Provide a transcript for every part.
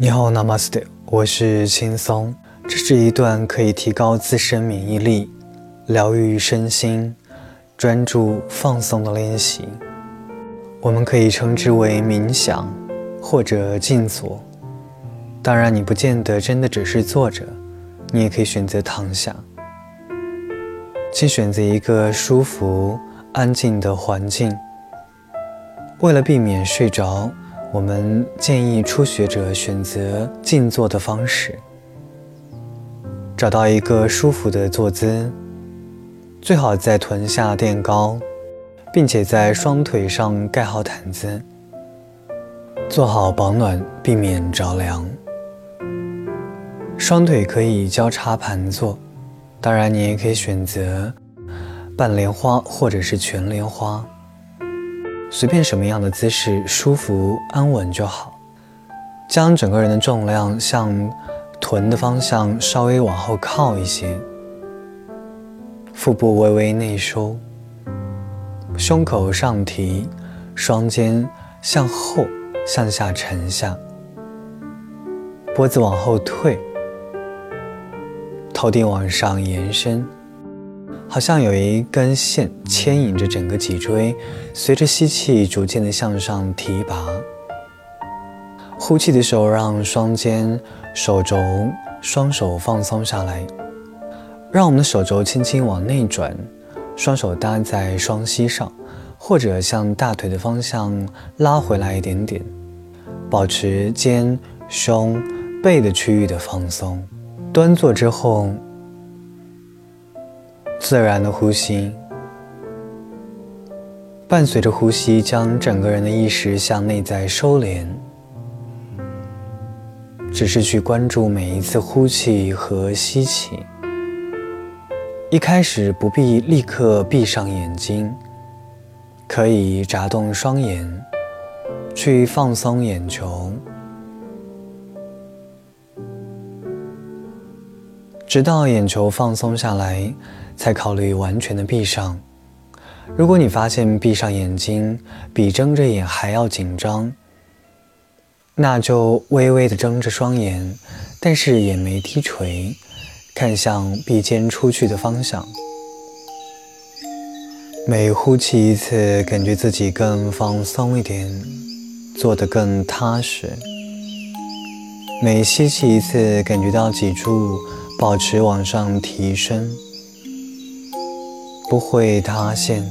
你好，Namaste，我是轻松。这是一段可以提高自身免疫力、疗愈身心、专注放松的练习。我们可以称之为冥想或者静坐。当然，你不见得真的只是坐着，你也可以选择躺下。请选择一个舒服、安静的环境。为了避免睡着。我们建议初学者选择静坐的方式，找到一个舒服的坐姿，最好在臀下垫高，并且在双腿上盖好毯子，做好保暖，避免着凉。双腿可以交叉盘坐，当然你也可以选择半莲花或者是全莲花。随便什么样的姿势，舒服安稳就好。将整个人的重量向臀的方向稍微往后靠一些，腹部微微内收，胸口上提，双肩向后向下沉下，脖子往后退，头顶往上延伸。好像有一根线牵引着整个脊椎，随着吸气逐渐的向上提拔。呼气的时候，让双肩、手肘、双手放松下来，让我们的手肘轻轻往内转，双手搭在双膝上，或者向大腿的方向拉回来一点点，保持肩、胸、背的区域的放松。端坐之后。自然的呼吸，伴随着呼吸，将整个人的意识向内在收敛，只是去关注每一次呼气和吸气。一开始不必立刻闭上眼睛，可以眨动双眼，去放松眼球，直到眼球放松下来。才考虑完全的闭上。如果你发现闭上眼睛比睁着眼还要紧张，那就微微的睁着双眼，但是眼眉低垂，看向鼻尖出去的方向。每呼气一次，感觉自己更放松一点，做得更踏实。每吸气一次，感觉到脊柱保持往上提升。不会塌陷。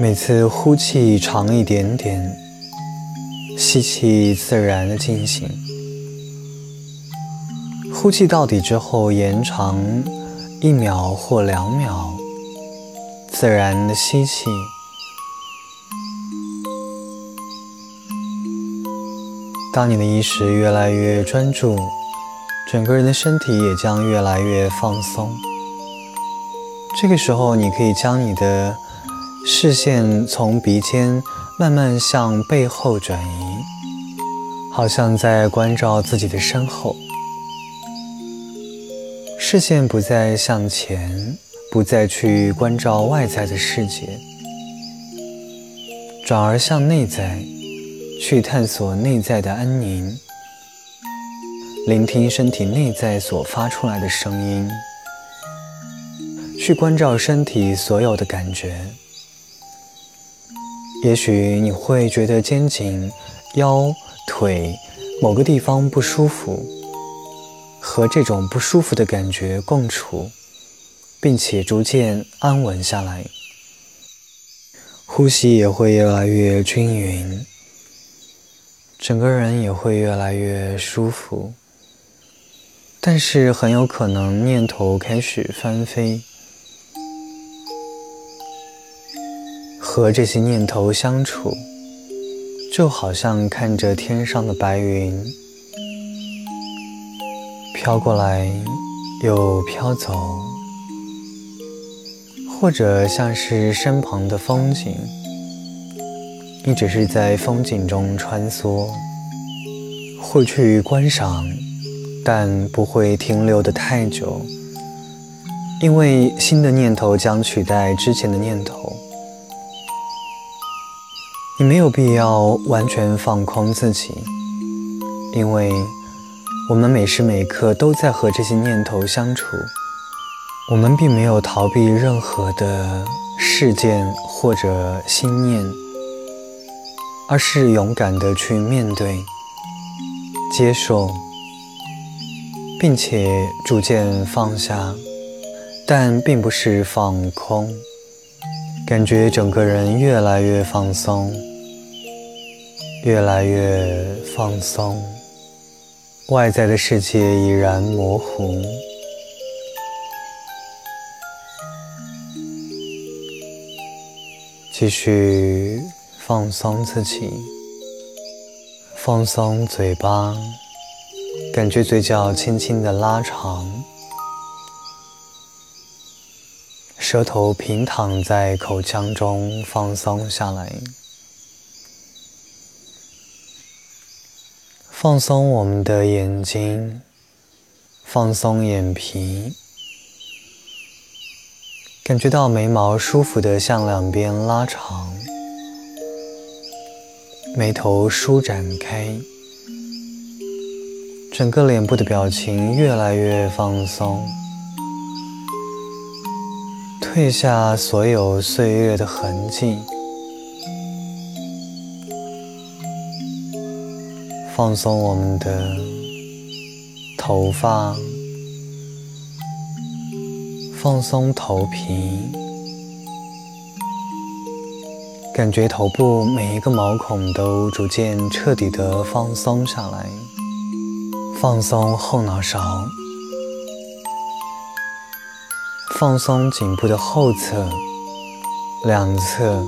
每次呼气长一点点，吸气自然的进行。呼气到底之后，延长一秒或两秒，自然的吸气。当你的意识越来越专注，整个人的身体也将越来越放松。这个时候，你可以将你的视线从鼻尖慢慢向背后转移，好像在关照自己的身后。视线不再向前，不再去关照外在的世界，转而向内在，去探索内在的安宁，聆听身体内在所发出来的声音。去关照身体所有的感觉，也许你会觉得肩颈、腰、腿某个地方不舒服，和这种不舒服的感觉共处，并且逐渐安稳下来，呼吸也会越来越均匀，整个人也会越来越舒服，但是很有可能念头开始翻飞。和这些念头相处，就好像看着天上的白云飘过来又飘走，或者像是身旁的风景，你只是在风景中穿梭，会去观赏，但不会停留的太久，因为新的念头将取代之前的念头。你没有必要完全放空自己，因为我们每时每刻都在和这些念头相处，我们并没有逃避任何的事件或者心念，而是勇敢的去面对、接受，并且逐渐放下，但并不是放空，感觉整个人越来越放松。越来越放松，外在的世界已然模糊，继续放松自己，放松嘴巴，感觉嘴角轻轻的拉长，舌头平躺在口腔中，放松下来。放松我们的眼睛，放松眼皮，感觉到眉毛舒服的向两边拉长，眉头舒展开，整个脸部的表情越来越放松，褪下所有岁月的痕迹。放松我们的头发，放松头皮，感觉头部每一个毛孔都逐渐彻底的放松下来。放松后脑勺，放松颈部的后侧、两侧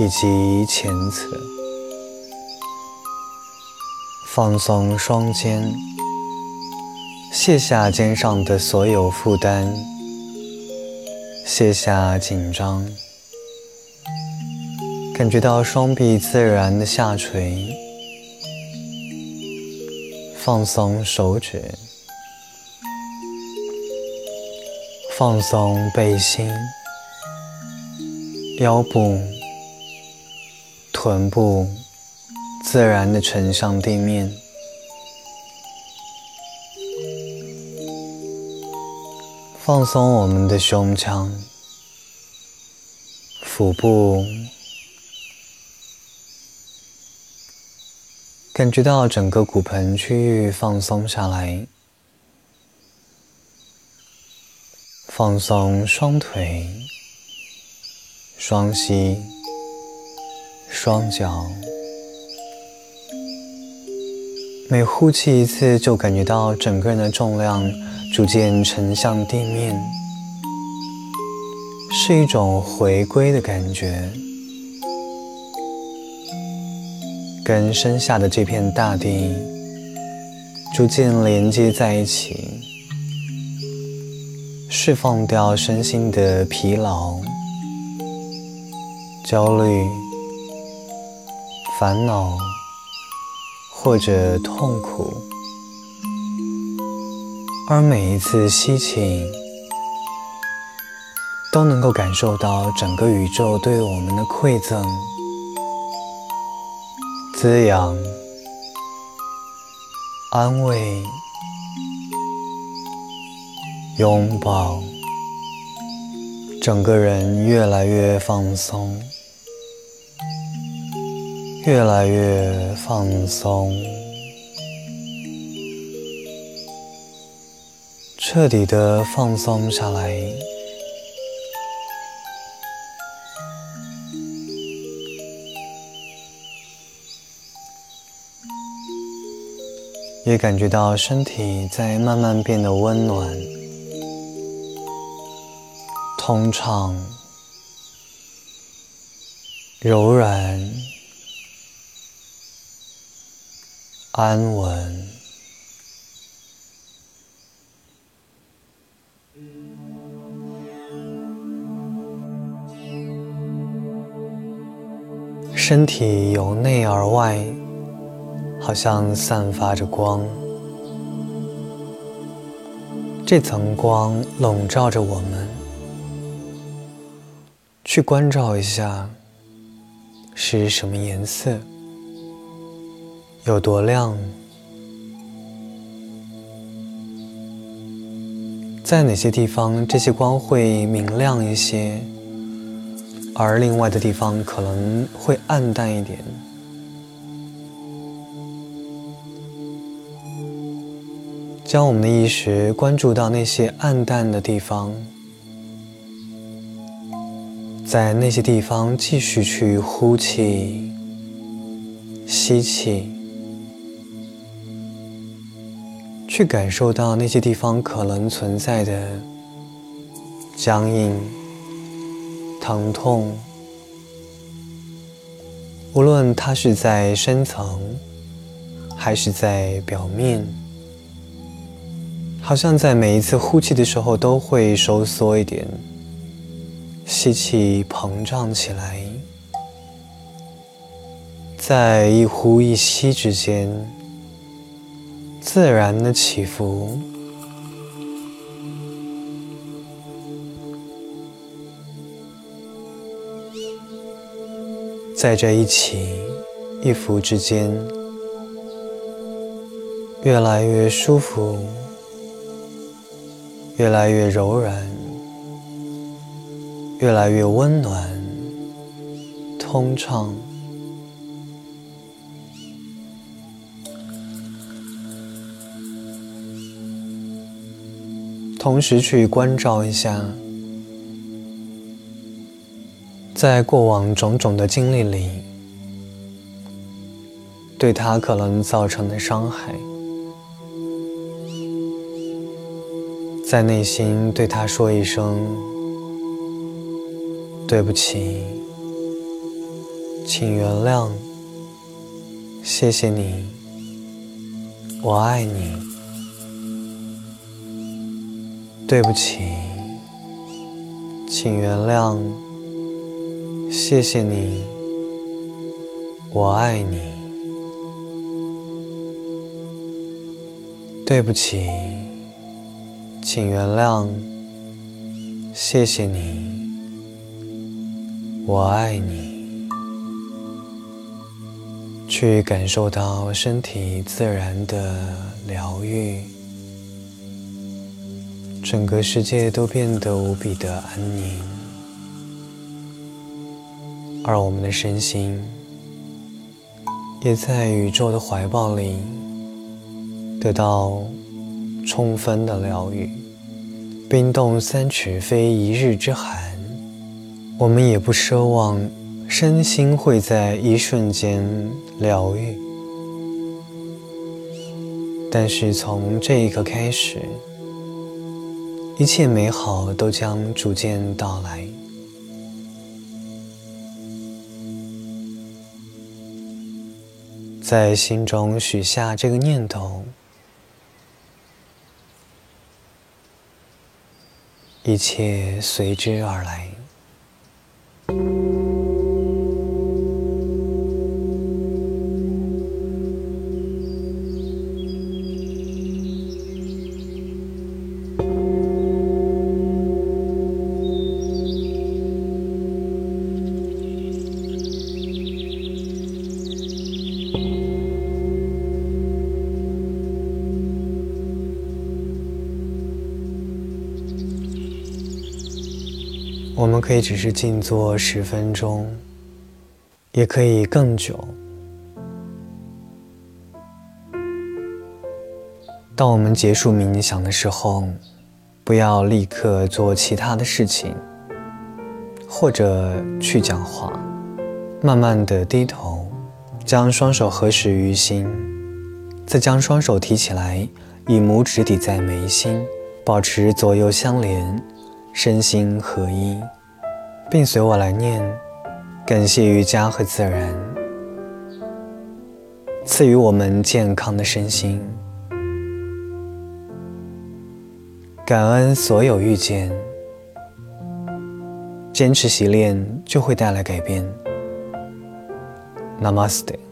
以及前侧。放松双肩，卸下肩上的所有负担，卸下紧张，感觉到双臂自然的下垂。放松手指，放松背心、腰部、臀部。自然的沉向地面，放松我们的胸腔、腹部，感觉到整个骨盆区域放松下来，放松双腿、双膝、双脚。每呼气一次，就感觉到整个人的重量逐渐沉向地面，是一种回归的感觉，跟身下的这片大地逐渐连接在一起，释放掉身心的疲劳、焦虑、烦恼。或者痛苦，而每一次吸气，都能够感受到整个宇宙对我们的馈赠、滋养、安慰、拥抱，整个人越来越放松。越来越放松，彻底的放松下来，也感觉到身体在慢慢变得温暖、通畅、柔软。安稳，身体由内而外，好像散发着光。这层光笼罩着我们去关照一下是什么颜色有多亮。在哪些地方这些光会明亮一些而另外的地方可能会暗淡一点。将我们的意识关注到那些暗淡的地方，在那些地方继续去呼气、吸气，去感受到那些地方可能存在的僵硬、疼痛，无论它是在深层还是在表面。好像在每一次呼气的时候都会收缩一点，吸气膨胀起来，在一呼一吸之间自然的起伏，在这一起一伏之间越来越舒服。越来越柔软，越来越温暖，通畅。同时去关照一下，在过往种种的经历里，对他可能造成的伤害。在内心对他说一声：“对不起，请原谅，谢谢你，我爱你。对不起，请原谅，谢谢你，我爱你。对不起。”请原谅，谢谢你，我爱你。去感受到身体自然的疗愈，整个世界都变得无比的安宁，而我们的身心也在宇宙的怀抱里得到。充分的疗愈，冰冻三尺非一日之寒。我们也不奢望身心会在一瞬间疗愈，但是从这一刻开始，一切美好都将逐渐到来。在心中许下这个念头。一切随之而来。我们可以只是静坐十分钟，也可以更久。当我们结束冥想的时候，不要立刻做其他的事情，或者去讲话。慢慢的低头，将双手合十于心，再将双手提起来，以拇指抵在眉心，保持左右相连。身心合一，并随我来念：感谢瑜伽和自然赐予我们健康的身心，感恩所有遇见，坚持习练就会带来改变。Namaste。